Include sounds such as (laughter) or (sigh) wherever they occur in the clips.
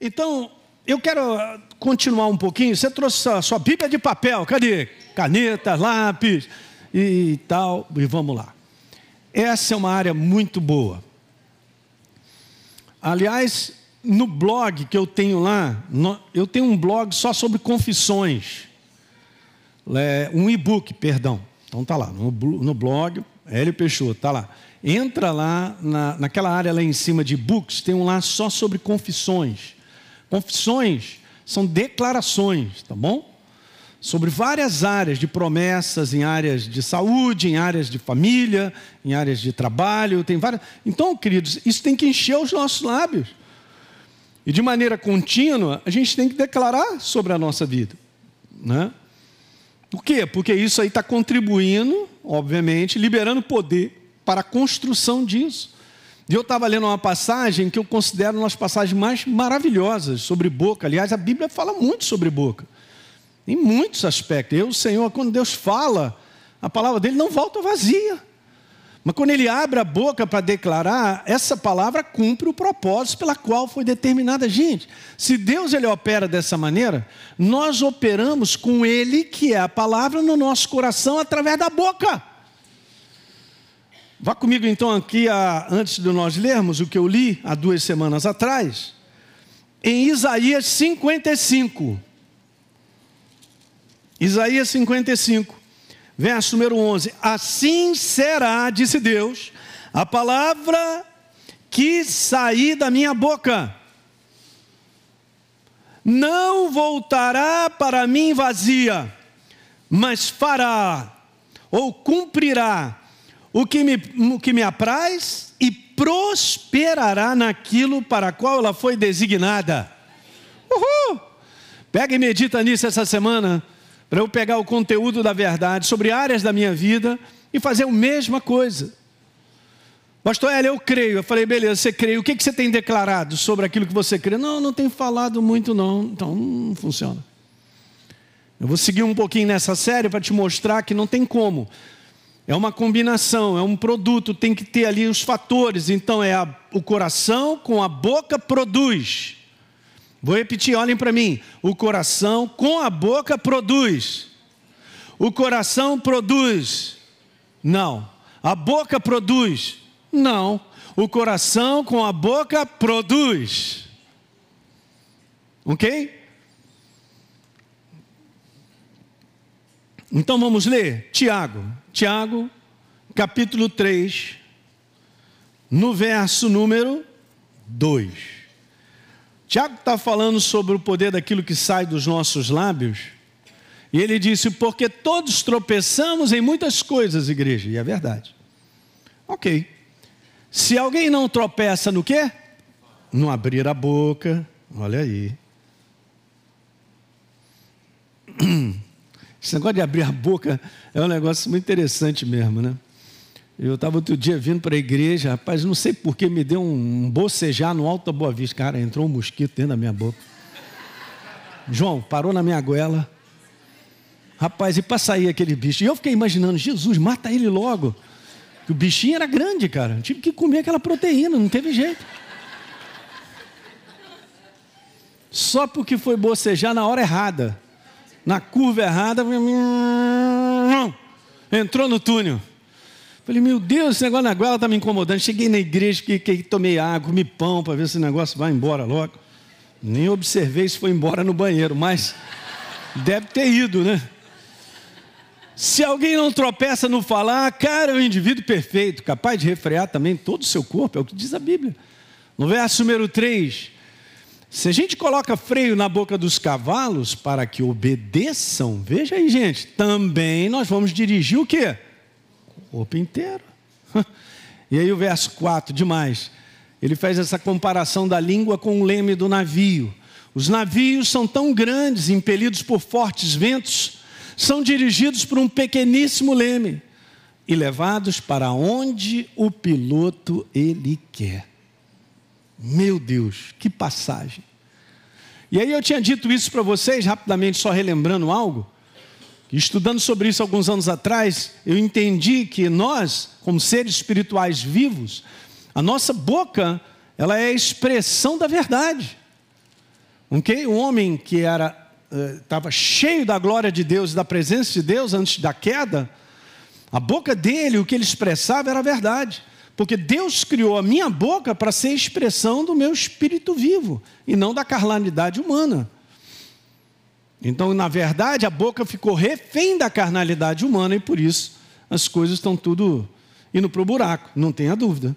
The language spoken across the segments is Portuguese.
Então, eu quero continuar um pouquinho. Você trouxe a sua Bíblia de papel, cadê? Caneta, lápis e tal, e vamos lá. Essa é uma área muito boa. Aliás, no blog que eu tenho lá, eu tenho um blog só sobre confissões. É, um e-book, perdão. Então tá lá, no, no blog, Hélio Peixoto, tá lá. Entra lá, na, naquela área lá em cima de books, tem um lá só sobre confissões. Confissões são declarações, tá bom? Sobre várias áreas de promessas, em áreas de saúde, em áreas de família, em áreas de trabalho, tem várias. Então, queridos, isso tem que encher os nossos lábios. E de maneira contínua, a gente tem que declarar sobre a nossa vida. Né? Por quê? Porque isso aí está contribuindo, obviamente, liberando poder para a construção disso. E eu estava lendo uma passagem que eu considero uma das passagens mais maravilhosas sobre boca. Aliás, a Bíblia fala muito sobre boca, em muitos aspectos. Eu, Senhor, quando Deus fala, a palavra dele não volta vazia. Mas quando ele abre a boca para declarar, essa palavra cumpre o propósito pela qual foi determinada. Gente, se Deus ele opera dessa maneira, nós operamos com ele, que é a palavra, no nosso coração através da boca. Vá comigo então aqui, a, antes de nós lermos o que eu li há duas semanas atrás, em Isaías 55. Isaías 55. Verso número 11: Assim será, disse Deus, a palavra que sair da minha boca, não voltará para mim vazia, mas fará ou cumprirá o que me, o que me apraz e prosperará naquilo para qual ela foi designada. Uhul! Pega e medita nisso essa semana para eu pegar o conteúdo da verdade sobre áreas da minha vida e fazer a mesma coisa. Pastor Hélio, eu creio. Eu falei, beleza, você crê. O que, que você tem declarado sobre aquilo que você crê? Não, não tenho falado muito, não. Então, não funciona. Eu vou seguir um pouquinho nessa série para te mostrar que não tem como. É uma combinação, é um produto, tem que ter ali os fatores. Então, é a, o coração com a boca produz. Vou repetir, olhem para mim. O coração com a boca produz. O coração produz. Não. A boca produz. Não. O coração com a boca produz. Ok? Então vamos ler Tiago. Tiago, capítulo 3, no verso número 2. Tiago está falando sobre o poder daquilo que sai dos nossos lábios. E ele disse: Porque todos tropeçamos em muitas coisas, igreja. E é verdade. Ok. Se alguém não tropeça no quê? Não abrir a boca. Olha aí. (clears throat) Esse negócio de abrir a boca é um negócio muito interessante mesmo, né? Eu estava outro dia vindo para a igreja, rapaz, não sei por que me deu um bocejar no alto da Boa Vista. Cara, entrou um mosquito dentro da minha boca. João, parou na minha goela. Rapaz, e para sair aquele bicho? E eu fiquei imaginando, Jesus, mata ele logo. O bichinho era grande, cara. Eu tive que comer aquela proteína, não teve jeito. Só porque foi bocejar na hora errada. Na curva errada, entrou no túnel. Falei, meu Deus, esse negócio na goela está me incomodando. Cheguei na igreja, que, que tomei água, comi pão para ver se o negócio vai embora logo. Nem observei se foi embora no banheiro, mas deve ter ido, né? Se alguém não tropeça no falar, cara, é um indivíduo perfeito, capaz de refrear também todo o seu corpo, é o que diz a Bíblia. No verso número 3, se a gente coloca freio na boca dos cavalos para que obedeçam, veja aí, gente, também nós vamos dirigir o quê? corpo inteiro. (laughs) E aí o verso 4, demais. Ele faz essa comparação da língua com o leme do navio. Os navios são tão grandes, impelidos por fortes ventos, são dirigidos por um pequeníssimo leme e levados para onde o piloto ele quer. Meu Deus, que passagem. E aí eu tinha dito isso para vocês, rapidamente, só relembrando algo. Estudando sobre isso alguns anos atrás, eu entendi que nós, como seres espirituais vivos, a nossa boca, ela é a expressão da verdade. Ok? Um homem que era estava uh, cheio da glória de Deus e da presença de Deus antes da queda, a boca dele, o que ele expressava era a verdade. Porque Deus criou a minha boca para ser expressão do meu espírito vivo e não da carnalidade humana. Então, na verdade, a boca ficou refém da carnalidade humana e por isso as coisas estão tudo indo para o buraco, não tenha dúvida.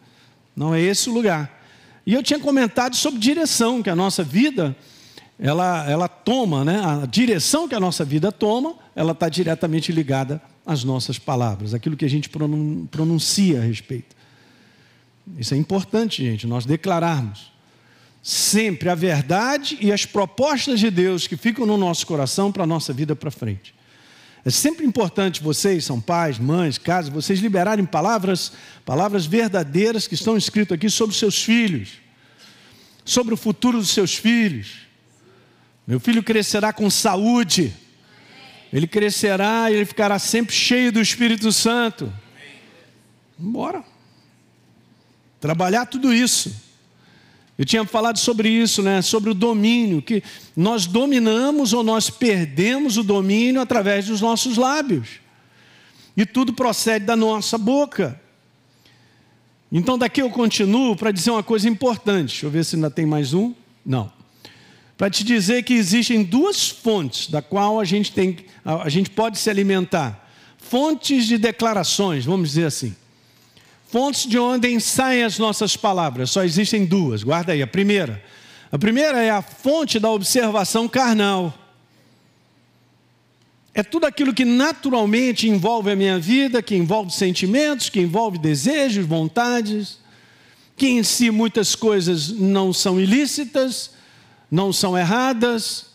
Não é esse o lugar. E eu tinha comentado sobre direção, que a nossa vida, ela, ela toma, né? a direção que a nossa vida toma, ela está diretamente ligada às nossas palavras, aquilo que a gente pronuncia a respeito. Isso é importante, gente, nós declararmos sempre a verdade e as propostas de Deus que ficam no nosso coração para a nossa vida para frente. É sempre importante vocês, são pais, mães, casas, vocês liberarem palavras, palavras verdadeiras que estão escritas aqui sobre os seus filhos, sobre o futuro dos seus filhos. Meu filho crescerá com saúde, ele crescerá e ele ficará sempre cheio do Espírito Santo. Bora. Trabalhar tudo isso. Eu tinha falado sobre isso, né? Sobre o domínio, que nós dominamos ou nós perdemos o domínio através dos nossos lábios. E tudo procede da nossa boca. Então daqui eu continuo para dizer uma coisa importante. Deixa eu ver se ainda tem mais um. Não. Para te dizer que existem duas fontes da qual a gente tem, a gente pode se alimentar. Fontes de declarações, vamos dizer assim. Fontes de onde saem as nossas palavras, só existem duas, guarda aí. A primeira, a primeira é a fonte da observação carnal. É tudo aquilo que naturalmente envolve a minha vida, que envolve sentimentos, que envolve desejos, vontades, que em si muitas coisas não são ilícitas, não são erradas,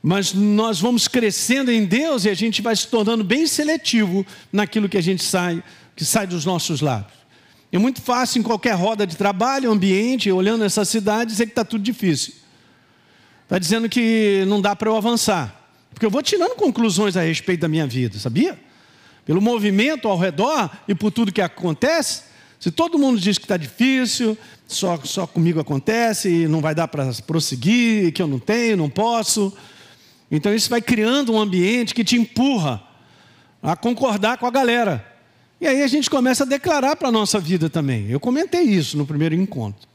mas nós vamos crescendo em Deus e a gente vai se tornando bem seletivo naquilo que a gente sai, que sai dos nossos lábios. É muito fácil em qualquer roda de trabalho, ambiente, olhando essa cidade, dizer que está tudo difícil. Está dizendo que não dá para eu avançar. Porque eu vou tirando conclusões a respeito da minha vida, sabia? Pelo movimento ao redor e por tudo que acontece. Se todo mundo diz que está difícil, só, só comigo acontece e não vai dar para prosseguir, que eu não tenho, não posso. Então isso vai criando um ambiente que te empurra a concordar com a galera. E aí a gente começa a declarar para a nossa vida também. Eu comentei isso no primeiro encontro.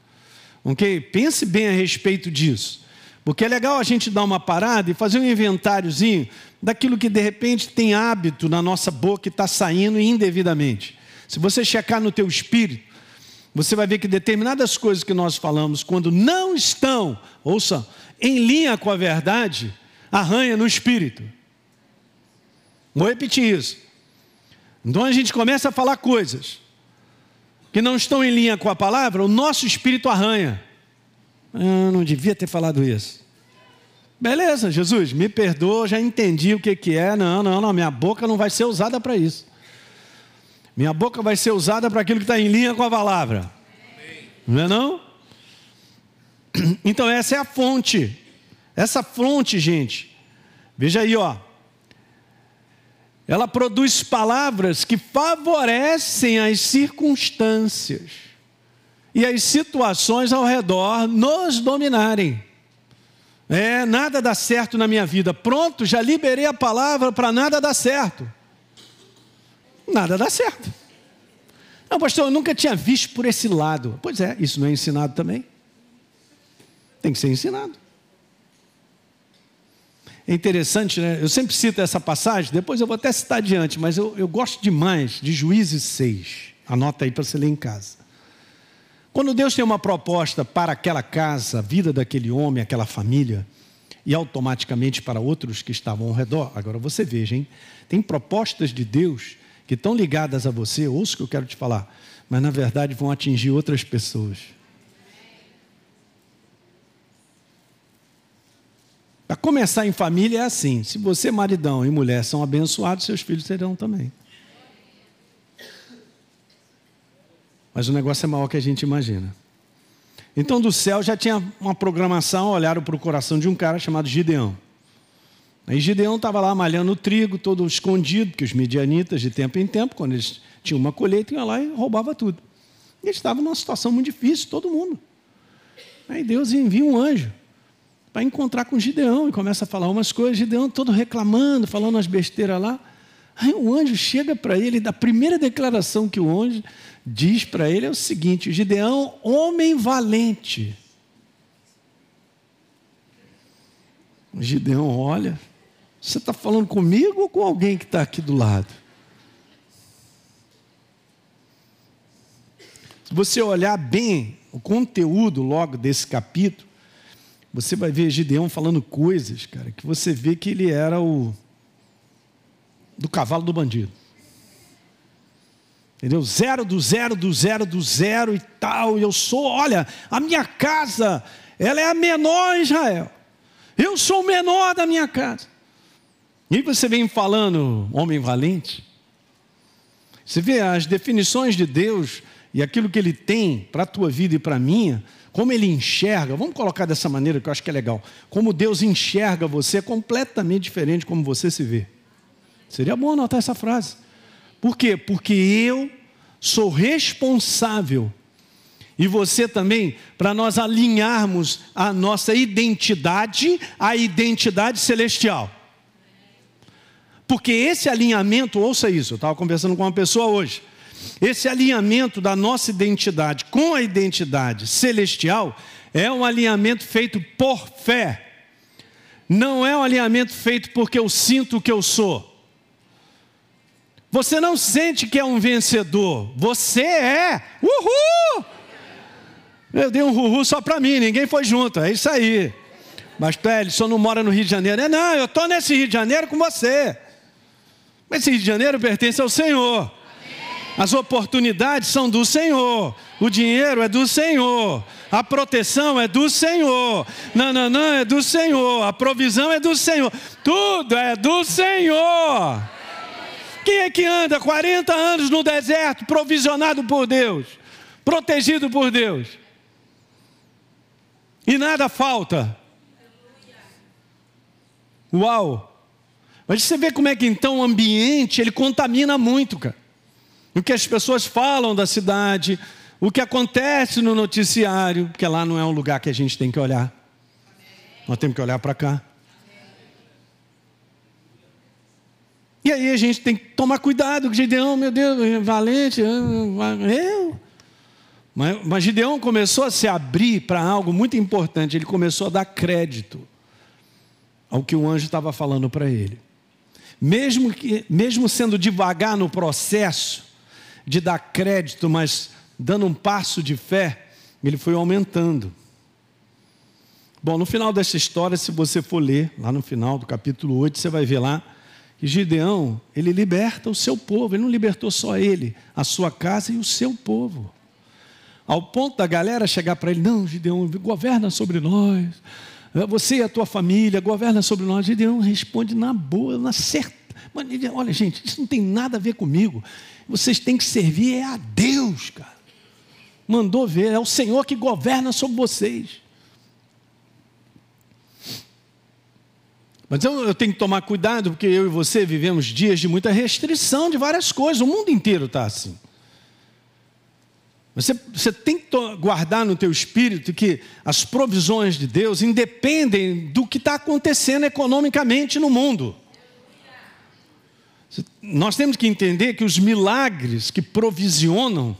Ok? Pense bem a respeito disso. Porque é legal a gente dar uma parada e fazer um inventáriozinho daquilo que de repente tem hábito na nossa boca e está saindo indevidamente. Se você checar no teu espírito, você vai ver que determinadas coisas que nós falamos, quando não estão, ouça, em linha com a verdade, arranha no espírito. Vou repetir isso. Então a gente começa a falar coisas que não estão em linha com a palavra, o nosso espírito arranha. Ah, não devia ter falado isso. Beleza, Jesus, me perdoa, já entendi o que, que é. Não, não, não, minha boca não vai ser usada para isso. Minha boca vai ser usada para aquilo que está em linha com a palavra. Não é não? Então essa é a fonte. Essa fonte, gente. Veja aí, ó ela produz palavras que favorecem as circunstâncias e as situações ao redor nos dominarem. É, nada dá certo na minha vida. Pronto, já liberei a palavra para nada dar certo. Nada dá certo. Não, pastor, eu nunca tinha visto por esse lado. Pois é, isso não é ensinado também. Tem que ser ensinado. É interessante, né? Eu sempre cito essa passagem, depois eu vou até citar adiante, mas eu, eu gosto demais de Juízes 6. Anota aí para você ler em casa. Quando Deus tem uma proposta para aquela casa, a vida daquele homem, aquela família, e automaticamente para outros que estavam ao redor, agora você veja, hein? Tem propostas de Deus que estão ligadas a você, ouça o que eu quero te falar, mas na verdade vão atingir outras pessoas. Para começar em família é assim: se você, maridão e mulher, são abençoados, seus filhos serão também. Mas o negócio é maior que a gente imagina. Então, do céu já tinha uma programação, olharam para o coração de um cara chamado Gideão. Aí Gideão estava lá malhando o trigo, todo escondido, porque os midianitas, de tempo em tempo, quando eles tinham uma colheita, iam lá e roubava tudo. E eles estavam numa situação muito difícil, todo mundo. Aí Deus envia um anjo para encontrar com Gideão e começa a falar umas coisas. Gideão todo reclamando, falando umas besteiras lá. Aí o anjo chega para ele, da primeira declaração que o anjo diz para ele é o seguinte: Gideão, homem valente. O Gideão olha, você está falando comigo ou com alguém que está aqui do lado? Se você olhar bem o conteúdo logo desse capítulo, você vai ver Gideão falando coisas, cara, que você vê que ele era o do cavalo do bandido. Entendeu? Zero do zero do zero do zero e tal. E eu sou, olha, a minha casa, ela é a menor Israel. Eu sou o menor da minha casa. E você vem falando, homem valente. Você vê as definições de Deus e aquilo que Ele tem para a tua vida e para a minha, como Ele enxerga, vamos colocar dessa maneira que eu acho que é legal. Como Deus enxerga você é completamente diferente como você se vê. Seria bom anotar essa frase. Por quê? Porque eu sou responsável e você também, para nós alinharmos a nossa identidade à identidade celestial. Porque esse alinhamento, ouça isso, eu estava conversando com uma pessoa hoje. Esse alinhamento da nossa identidade com a identidade celestial é um alinhamento feito por fé. Não é um alinhamento feito porque eu sinto o que eu sou. Você não sente que é um vencedor, você é. Uhul! Eu dei um uhul só para mim, ninguém foi junto, é isso aí. Mas, Pélio, só não mora no Rio de Janeiro. É, não, eu estou nesse Rio de Janeiro com você. Mas esse Rio de Janeiro pertence ao Senhor. As oportunidades são do Senhor. O dinheiro é do Senhor. A proteção é do Senhor. Nananã é do Senhor. A provisão é do Senhor. Tudo é do Senhor. Quem é que anda 40 anos no deserto, provisionado por Deus, protegido por Deus? E nada falta. Uau! Mas você vê como é que então o ambiente ele contamina muito, cara o que as pessoas falam da cidade, o que acontece no noticiário, porque lá não é um lugar que a gente tem que olhar. Nós temos que olhar para cá. E aí a gente tem que tomar cuidado Gideão, meu Deus, valente, eu. Mas, mas Gideão começou a se abrir para algo muito importante, ele começou a dar crédito ao que o anjo estava falando para ele. Mesmo, que, mesmo sendo devagar no processo, de dar crédito, mas dando um passo de fé, ele foi aumentando. Bom, no final dessa história, se você for ler, lá no final do capítulo 8, você vai ver lá que Gideão, ele liberta o seu povo, ele não libertou só ele, a sua casa e o seu povo. Ao ponto da galera chegar para ele: Não, Gideão, governa sobre nós, você e a tua família, governa sobre nós. Gideão responde na boa, na certa. Olha, gente, isso não tem nada a ver comigo vocês têm que servir é a Deus, cara. Mandou ver, é o Senhor que governa sobre vocês. Mas eu, eu, tenho que tomar cuidado, porque eu e você vivemos dias de muita restrição de várias coisas, o mundo inteiro está assim. Você, você tem que guardar no teu espírito que as provisões de Deus independem do que está acontecendo economicamente no mundo. Nós temos que entender que os milagres que provisionam,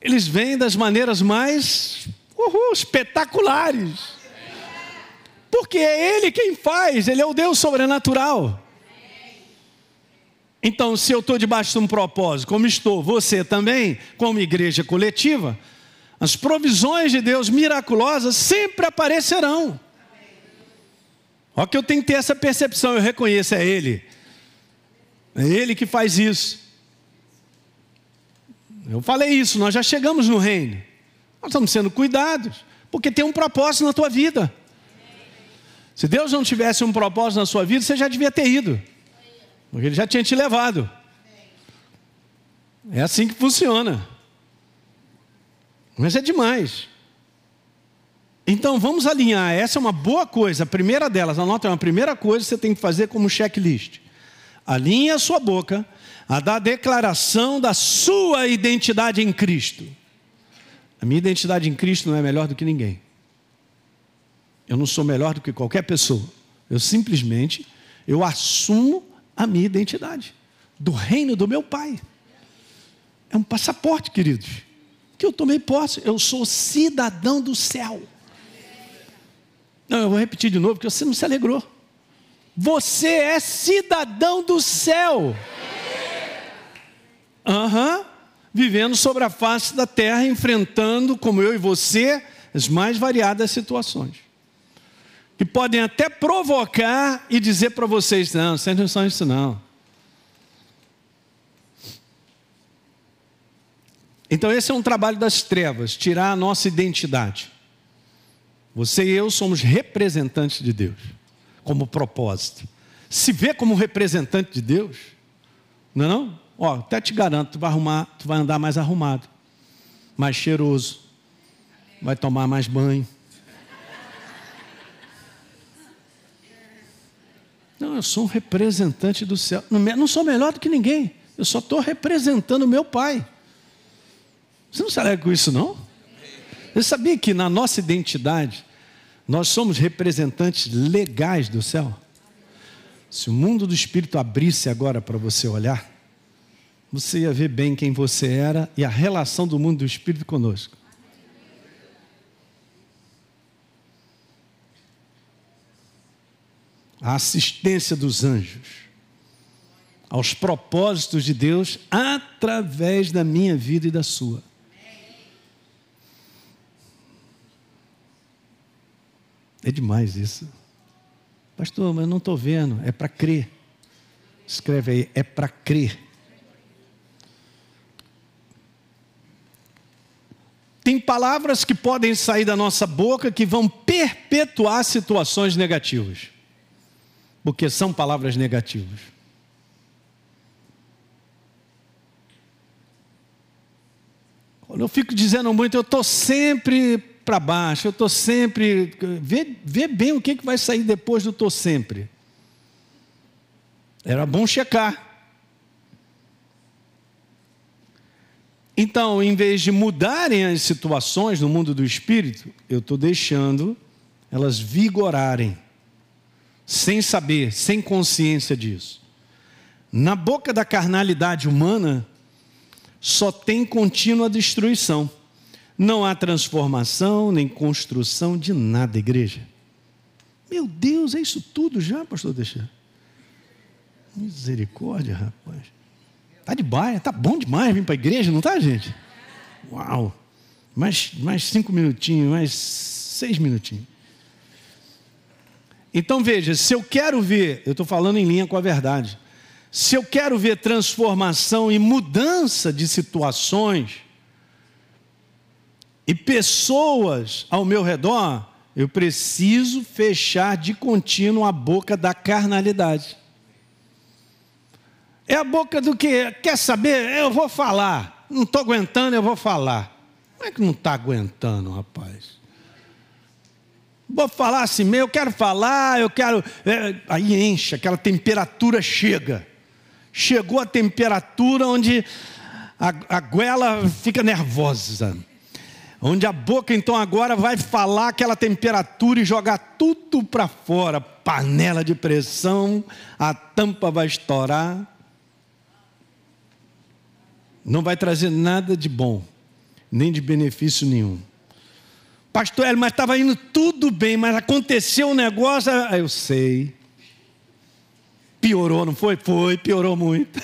eles vêm das maneiras mais uhul, espetaculares. Porque é Ele quem faz, Ele é o Deus sobrenatural. Então, se eu estou debaixo de um propósito, como estou, você também, como igreja coletiva, as provisões de Deus miraculosas sempre aparecerão. Olha que eu tenho que ter essa percepção, eu reconheço, é Ele. É Ele que faz isso. Eu falei isso, nós já chegamos no reino. Nós estamos sendo cuidados, porque tem um propósito na tua vida. Se Deus não tivesse um propósito na sua vida, você já devia ter ido, porque Ele já tinha te levado. É assim que funciona. Mas é demais. Então vamos alinhar. Essa é uma boa coisa. A primeira delas, anota, é uma primeira coisa que você tem que fazer como checklist alinhe a sua boca a dar declaração da sua identidade em Cristo. A minha identidade em Cristo não é melhor do que ninguém. Eu não sou melhor do que qualquer pessoa. Eu simplesmente eu assumo a minha identidade do reino do meu pai. É um passaporte, queridos, que eu tomei posse. Eu sou cidadão do céu. Não, eu vou repetir de novo, porque você não se alegrou. Você é cidadão do céu. Aham. Uhum. Vivendo sobre a face da terra, enfrentando, como eu e você, as mais variadas situações. Que podem até provocar e dizer para vocês: não, vocês não são isso, não. Então, esse é um trabalho das trevas tirar a nossa identidade. Você e eu somos representantes de Deus, como propósito. Se vê como representante de Deus, não é não? Ó, até te garanto, tu vai arrumar, tu vai andar mais arrumado, mais cheiroso, vai tomar mais banho. Não, eu sou um representante do céu. Não sou melhor do que ninguém. Eu só estou representando o meu pai. Você não se alegra com isso, não? Você sabia que na nossa identidade nós somos representantes legais do céu? Se o mundo do espírito abrisse agora para você olhar, você ia ver bem quem você era e a relação do mundo do espírito conosco. A assistência dos anjos aos propósitos de Deus através da minha vida e da sua. É demais isso. Pastor, mas eu não estou vendo. É para crer. Escreve aí, é para crer. Tem palavras que podem sair da nossa boca que vão perpetuar situações negativas. Porque são palavras negativas. Eu fico dizendo muito, eu estou sempre para baixo, eu estou sempre. Vê, vê bem o que, que vai sair depois do estou sempre. Era bom checar. Então, em vez de mudarem as situações no mundo do espírito, eu estou deixando elas vigorarem, sem saber, sem consciência disso. Na boca da carnalidade humana, só tem contínua destruição. Não há transformação nem construção de nada, igreja. Meu Deus, é isso tudo já, pastor Deixar? Misericórdia, rapaz. Tá de baia, tá bom demais vir para a igreja, não tá, gente? Uau! Mais, mais cinco minutinhos, mais seis minutinhos. Então veja, se eu quero ver, eu estou falando em linha com a verdade, se eu quero ver transformação e mudança de situações, e pessoas ao meu redor, eu preciso fechar de contínuo a boca da carnalidade. É a boca do que? Quer saber? Eu vou falar. Não estou aguentando, eu vou falar. Como é que não está aguentando, rapaz? Vou falar assim, eu quero falar, eu quero. É, aí enche, aquela temperatura chega. Chegou a temperatura onde a, a goela fica nervosa onde a boca então agora vai falar aquela temperatura e jogar tudo para fora, panela de pressão, a tampa vai estourar. Não vai trazer nada de bom, nem de benefício nenhum. Pastor Hélio, mas estava indo tudo bem, mas aconteceu um negócio, eu sei. Piorou, não foi? Foi, piorou muito.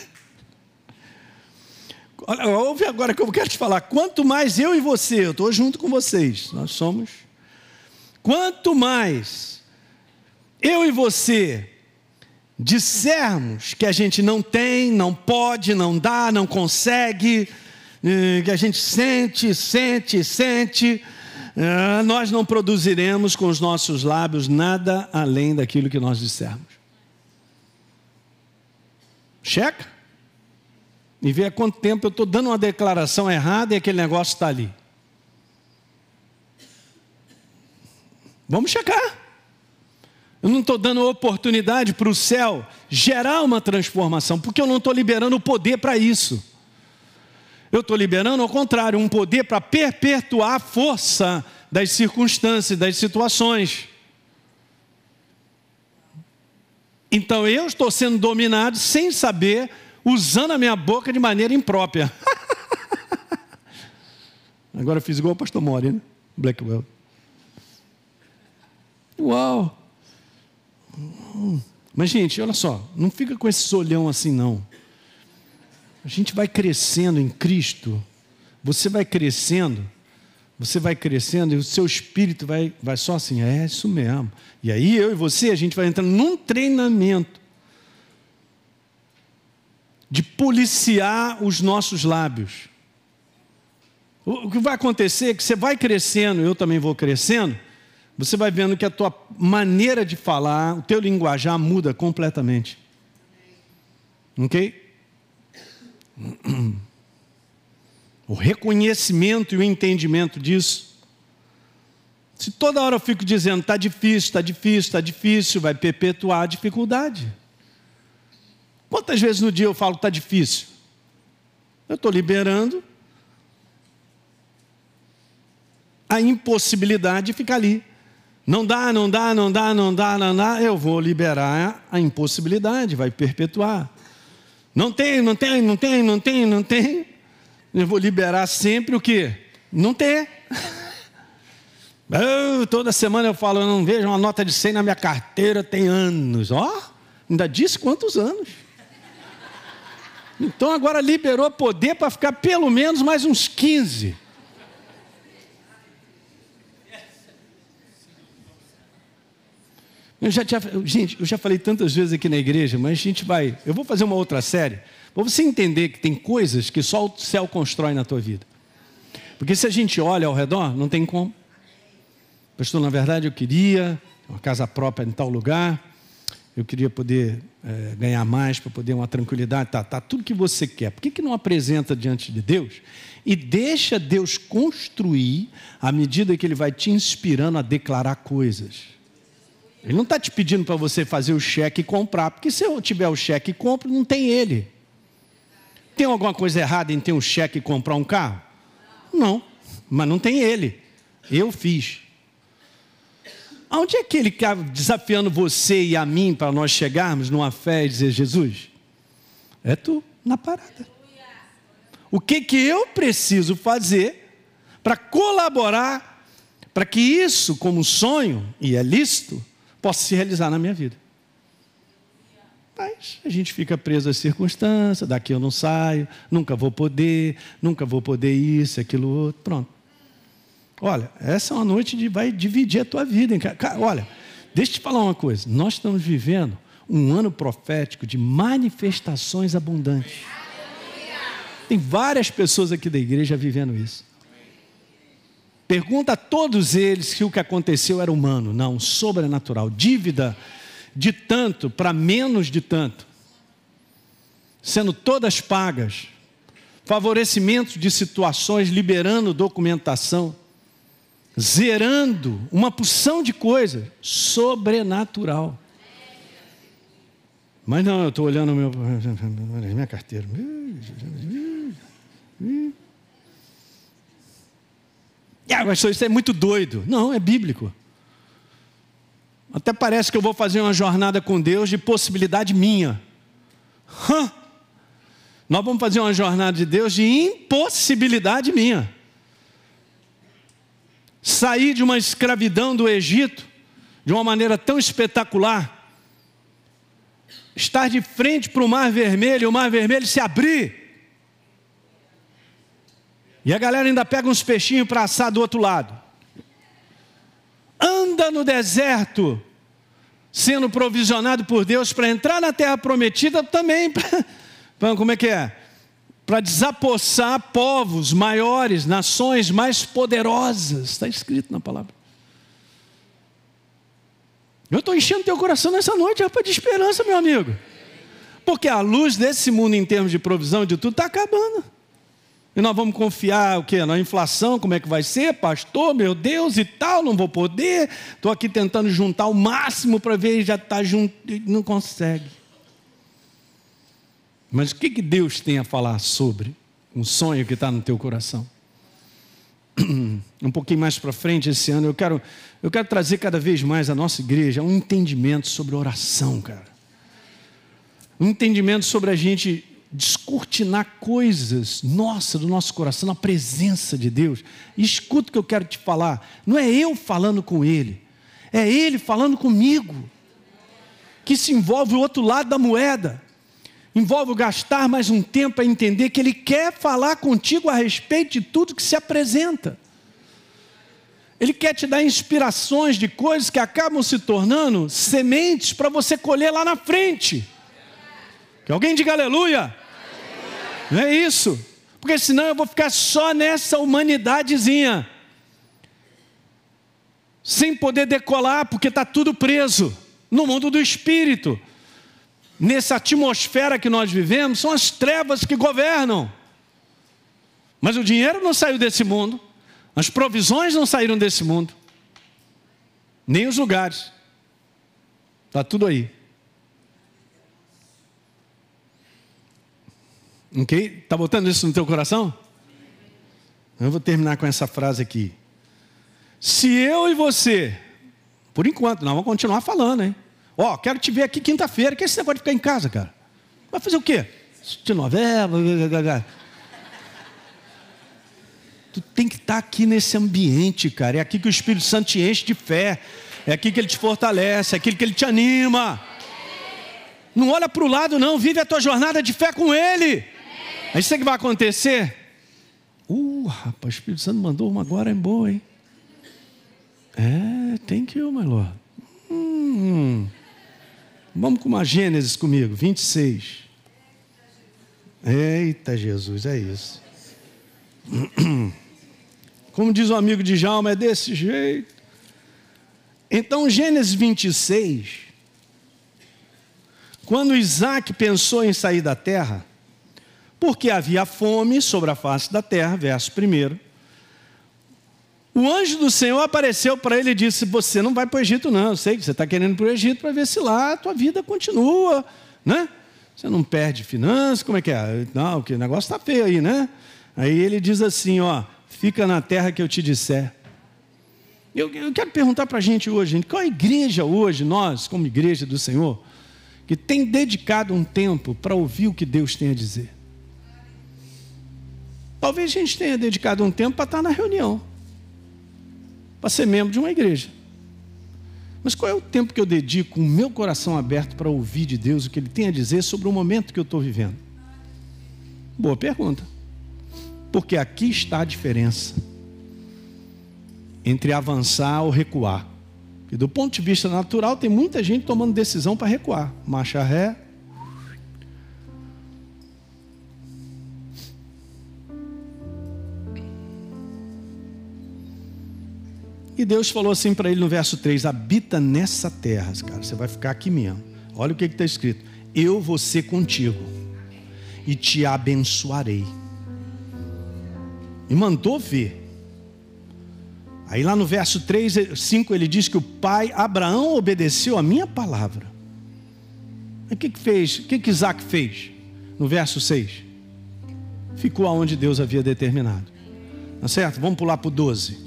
Olha, ouve agora que eu quero te falar. Quanto mais eu e você, eu estou junto com vocês, nós somos. Quanto mais eu e você dissermos que a gente não tem, não pode, não dá, não consegue, eh, que a gente sente, sente, sente, eh, nós não produziremos com os nossos lábios nada além daquilo que nós dissermos. Checa? E ver há quanto tempo eu estou dando uma declaração errada e aquele negócio está ali. Vamos checar. Eu não estou dando oportunidade para o céu gerar uma transformação, porque eu não estou liberando o poder para isso. Eu estou liberando, ao contrário, um poder para perpetuar a força das circunstâncias, das situações. Então eu estou sendo dominado sem saber, usando a minha boca de maneira imprópria. (laughs) Agora fiz igual o pastor Mori, né? Blackwell. Uau! Mas, gente, olha só, não fica com esse olhão assim, não. A gente vai crescendo em Cristo, você vai crescendo, você vai crescendo e o seu espírito vai, vai só assim, é isso mesmo. E aí eu e você, a gente vai entrando num treinamento de policiar os nossos lábios. O que vai acontecer é que você vai crescendo, eu também vou crescendo, você vai vendo que a tua maneira de falar, o teu linguajar muda completamente. Ok? O reconhecimento e o entendimento disso. Se toda hora eu fico dizendo, está difícil, está difícil, está difícil, vai perpetuar a dificuldade. Quantas vezes no dia eu falo que está difícil? Eu estou liberando a impossibilidade de ficar ali. Não dá, não dá, não dá, não dá, não dá. Eu vou liberar a impossibilidade, vai perpetuar. Não tem, não tem, não tem, não tem, não tem. Eu vou liberar sempre o que? Não tem. (laughs) Eu, toda semana eu falo, eu não vejo uma nota de 100 na minha carteira, tem anos. Ó, oh, ainda disse quantos anos. Então agora liberou poder para ficar pelo menos mais uns 15. Eu já tinha, gente, eu já falei tantas vezes aqui na igreja, mas a gente vai. Eu vou fazer uma outra série, para você entender que tem coisas que só o céu constrói na tua vida. Porque se a gente olha ao redor, não tem como. Pastor, na verdade eu queria uma casa própria em tal lugar, eu queria poder é, ganhar mais para poder uma tranquilidade, tá, tá, tudo que você quer. Por que, que não apresenta diante de Deus e deixa Deus construir à medida que Ele vai te inspirando a declarar coisas? Ele não está te pedindo para você fazer o cheque e comprar, porque se eu tiver o cheque e compro, não tem ele. Tem alguma coisa errada em ter um cheque e comprar um carro? Não, mas não tem ele. Eu fiz. Aonde é que ele está desafiando você e a mim para nós chegarmos numa fé e dizer Jesus? É tu, na parada. O que, que eu preciso fazer para colaborar para que isso, como sonho, e é lícito, possa se realizar na minha vida. Mas a gente fica preso às circunstâncias, daqui eu não saio, nunca vou poder, nunca vou poder isso, aquilo outro, pronto. Olha, essa é uma noite que vai dividir a tua vida. Hein? Olha, deixa eu te falar uma coisa. Nós estamos vivendo um ano profético de manifestações abundantes. Tem várias pessoas aqui da igreja vivendo isso. Pergunta a todos eles se o que aconteceu era humano. Não, sobrenatural. Dívida de tanto para menos de tanto. Sendo todas pagas. Favorecimento de situações, liberando documentação. Zerando uma porção de coisas. Sobrenatural. Mas não, eu estou olhando meu, minha carteira. Ah, mas isso é muito doido. Não, é bíblico. Até parece que eu vou fazer uma jornada com Deus de possibilidade minha. Hã? Nós vamos fazer uma jornada de Deus de impossibilidade minha. Sair de uma escravidão do Egito de uma maneira tão espetacular. Estar de frente para o Mar Vermelho o Mar Vermelho se abrir e a galera ainda pega uns peixinhos para assar do outro lado. Anda no deserto, sendo provisionado por Deus para entrar na terra prometida também. (laughs) Pra, como é que é? Para desapossar povos maiores, nações mais poderosas. Está escrito na palavra. Eu estou enchendo teu coração nessa noite, rapaz, de esperança, meu amigo. Porque a luz desse mundo, em termos de provisão de tudo, está acabando. E nós vamos confiar o quê? Na inflação, como é que vai ser, pastor? Meu Deus e tal, não vou poder. Estou aqui tentando juntar o máximo para ver já está junto. Não consegue. Mas o que, que Deus tem a falar sobre um sonho que está no teu coração? Um pouquinho mais para frente esse ano, eu quero, eu quero trazer cada vez mais à nossa igreja um entendimento sobre oração, cara. um entendimento sobre a gente descortinar coisas, nossa, do nosso coração, na presença de Deus. Escuta o que eu quero te falar. Não é eu falando com Ele, é Ele falando comigo. Que se envolve o outro lado da moeda. Envolve gastar mais um tempo a entender que Ele quer falar contigo a respeito de tudo que se apresenta. Ele quer te dar inspirações de coisas que acabam se tornando sementes para você colher lá na frente. Que alguém diga aleluia. Não é isso. Porque senão eu vou ficar só nessa humanidadezinha. Sem poder decolar, porque está tudo preso no mundo do espírito. Nessa atmosfera que nós vivemos, são as trevas que governam. Mas o dinheiro não saiu desse mundo. As provisões não saíram desse mundo, nem os lugares. Está tudo aí. Ok? Está botando isso no teu coração? Eu vou terminar com essa frase aqui. Se eu e você, por enquanto, nós vamos continuar falando, hein? Ó, oh, quero te ver aqui quinta-feira. Que é esse negócio de ficar em casa, cara? Vai fazer o quê? De novela? Tu tem que estar aqui nesse ambiente, cara. É aqui que o Espírito Santo te enche de fé. É aqui que ele te fortalece, é aqui que ele te anima. Não olha para o lado, não. Vive a tua jornada de fé com ele. Aí sabe o que vai acontecer? Uh, rapaz, o Espírito Santo mandou uma agora, é boa, hein? É, tem que ir, my Lord. Hum. Vamos com uma Gênesis comigo, 26. Eita Jesus, é isso. (clears throat) Como diz o amigo de Jalma, é desse jeito. Então, Gênesis 26, quando Isaac pensou em sair da terra, porque havia fome sobre a face da terra, verso 1. O anjo do Senhor apareceu para ele e disse: Você não vai para o Egito, não. Eu sei que você está querendo ir para o Egito para ver se lá a tua vida continua, né? Você não perde finanças, como é que é? Não, o negócio está feio aí, né? Aí ele diz assim: Ó, fica na terra que eu te disser. Eu, eu quero perguntar para a gente hoje, qual a igreja hoje, nós, como igreja do Senhor, que tem dedicado um tempo para ouvir o que Deus tem a dizer? Talvez a gente tenha dedicado um tempo para estar na reunião, para ser membro de uma igreja. Mas qual é o tempo que eu dedico o meu coração aberto para ouvir de Deus o que Ele tem a dizer sobre o momento que eu estou vivendo? Boa pergunta. Porque aqui está a diferença entre avançar ou recuar. E do ponto de vista natural, tem muita gente tomando decisão para recuar. Marcha ré. E Deus falou assim para ele no verso 3: habita nessa terra, cara, você vai ficar aqui mesmo. Olha o que está escrito: Eu vou ser contigo e te abençoarei e mandou ver. Aí lá no verso 3, 5 ele diz que o pai Abraão obedeceu a minha palavra. O que, que fez? O que, que Isaac fez? No verso 6. Ficou aonde Deus havia determinado. Tá certo? Vamos pular para o 12.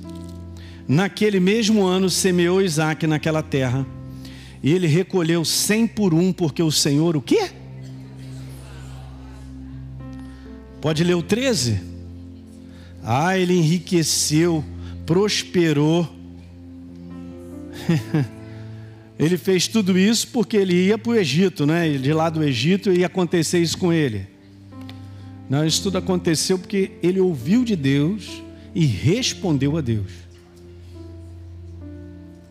Naquele mesmo ano semeou Isaac naquela terra. E ele recolheu cem por um, porque o Senhor o quê? Pode ler o 13? Ah, ele enriqueceu, prosperou. (laughs) ele fez tudo isso porque ele ia para o Egito, né? De lá do Egito ia acontecer isso com ele. Não, isso tudo aconteceu porque ele ouviu de Deus e respondeu a Deus.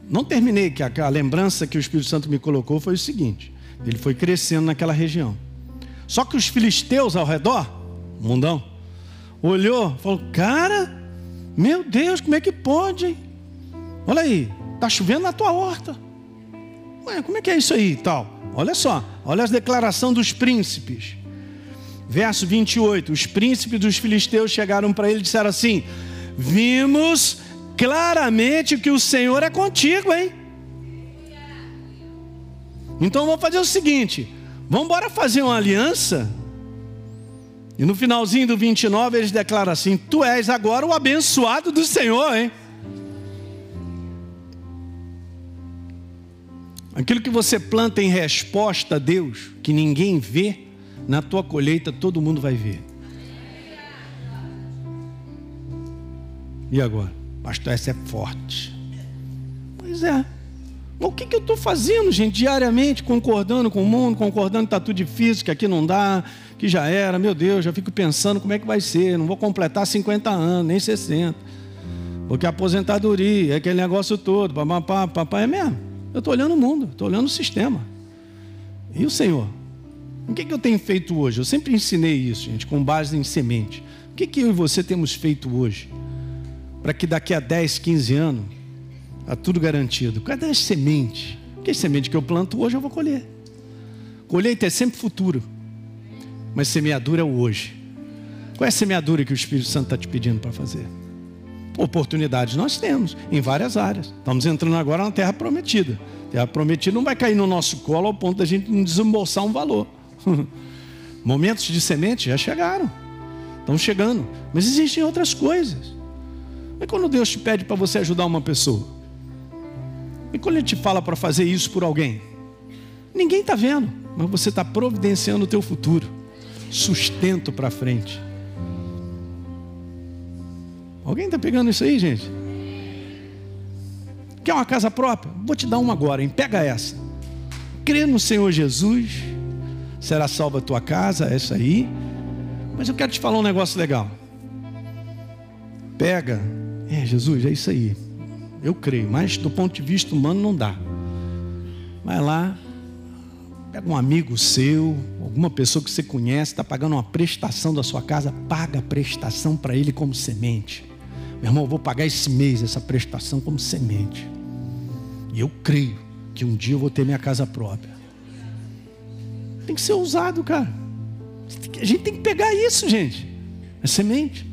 Não terminei, que a, a lembrança que o Espírito Santo me colocou foi o seguinte: ele foi crescendo naquela região. Só que os filisteus ao redor, mundão, olhou, falou: Cara, meu Deus, como é que pode? Olha aí, está chovendo na tua horta. Ué, como é que é isso aí tal? Olha só, olha as declarações dos príncipes. Verso 28: Os príncipes dos filisteus chegaram para ele e disseram assim: Vimos claramente que o Senhor é contigo, hein? Então vamos fazer o seguinte: vamos embora fazer uma aliança e no finalzinho do 29 eles declaram assim: Tu és agora o abençoado do Senhor, hein? Aquilo que você planta em resposta a Deus, que ninguém vê, na tua colheita todo mundo vai ver. E agora? Pastor, essa é forte. Pois é. O que, que eu estou fazendo, gente, diariamente, concordando com o mundo, concordando que está tudo difícil, que aqui não dá, que já era, meu Deus, já fico pensando como é que vai ser, não vou completar 50 anos, nem 60. Porque a aposentadoria, aquele negócio todo, papapá, papai, é mesmo. Eu estou olhando o mundo, estou olhando o sistema. E o Senhor? O que, que eu tenho feito hoje? Eu sempre ensinei isso, gente, com base em semente. O que, que eu e você temos feito hoje? Para que daqui a 10, 15 anos Está tudo garantido. Cadê as sementes? Que semente que eu planto hoje eu vou colher. Colheita é sempre futuro, mas semeadura é o hoje. Qual é a semeadura que o Espírito Santo está te pedindo para fazer? Oportunidades nós temos em várias áreas. Estamos entrando agora na terra prometida. Terra prometida não vai cair no nosso colo ao ponto da gente não desembolsar um valor. (laughs) Momentos de semente já chegaram, estão chegando, mas existem outras coisas. Mas quando Deus te pede para você ajudar uma pessoa, e quando ele te fala para fazer isso por alguém, ninguém está vendo, mas você está providenciando o teu futuro, sustento para frente. Alguém está pegando isso aí, gente? Quer uma casa própria? Vou te dar uma agora, hein? Pega essa. Crê no Senhor Jesus, será salva a tua casa, essa aí. Mas eu quero te falar um negócio legal. Pega, é Jesus, é isso aí. Eu creio, mas do ponto de vista humano não dá. Vai lá, pega um amigo seu, alguma pessoa que você conhece, está pagando uma prestação da sua casa, paga a prestação para ele como semente. Meu irmão, eu vou pagar esse mês essa prestação como semente. E eu creio que um dia eu vou ter minha casa própria. Tem que ser ousado, cara. A gente tem que pegar isso, gente. É semente.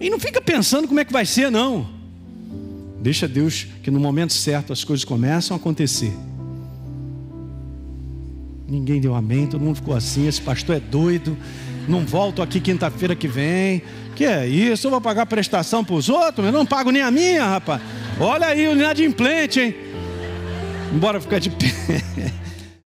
E não fica pensando como é que vai ser, não. Deixa Deus que no momento certo as coisas começam a acontecer. Ninguém deu amém, todo mundo ficou assim. Esse pastor é doido. Não volto aqui quinta-feira que vem. Que é isso? Eu vou pagar prestação para os outros? Eu não pago nem a minha, rapaz. Olha aí o inadimplente, hein? Bora ficar de pé. (laughs)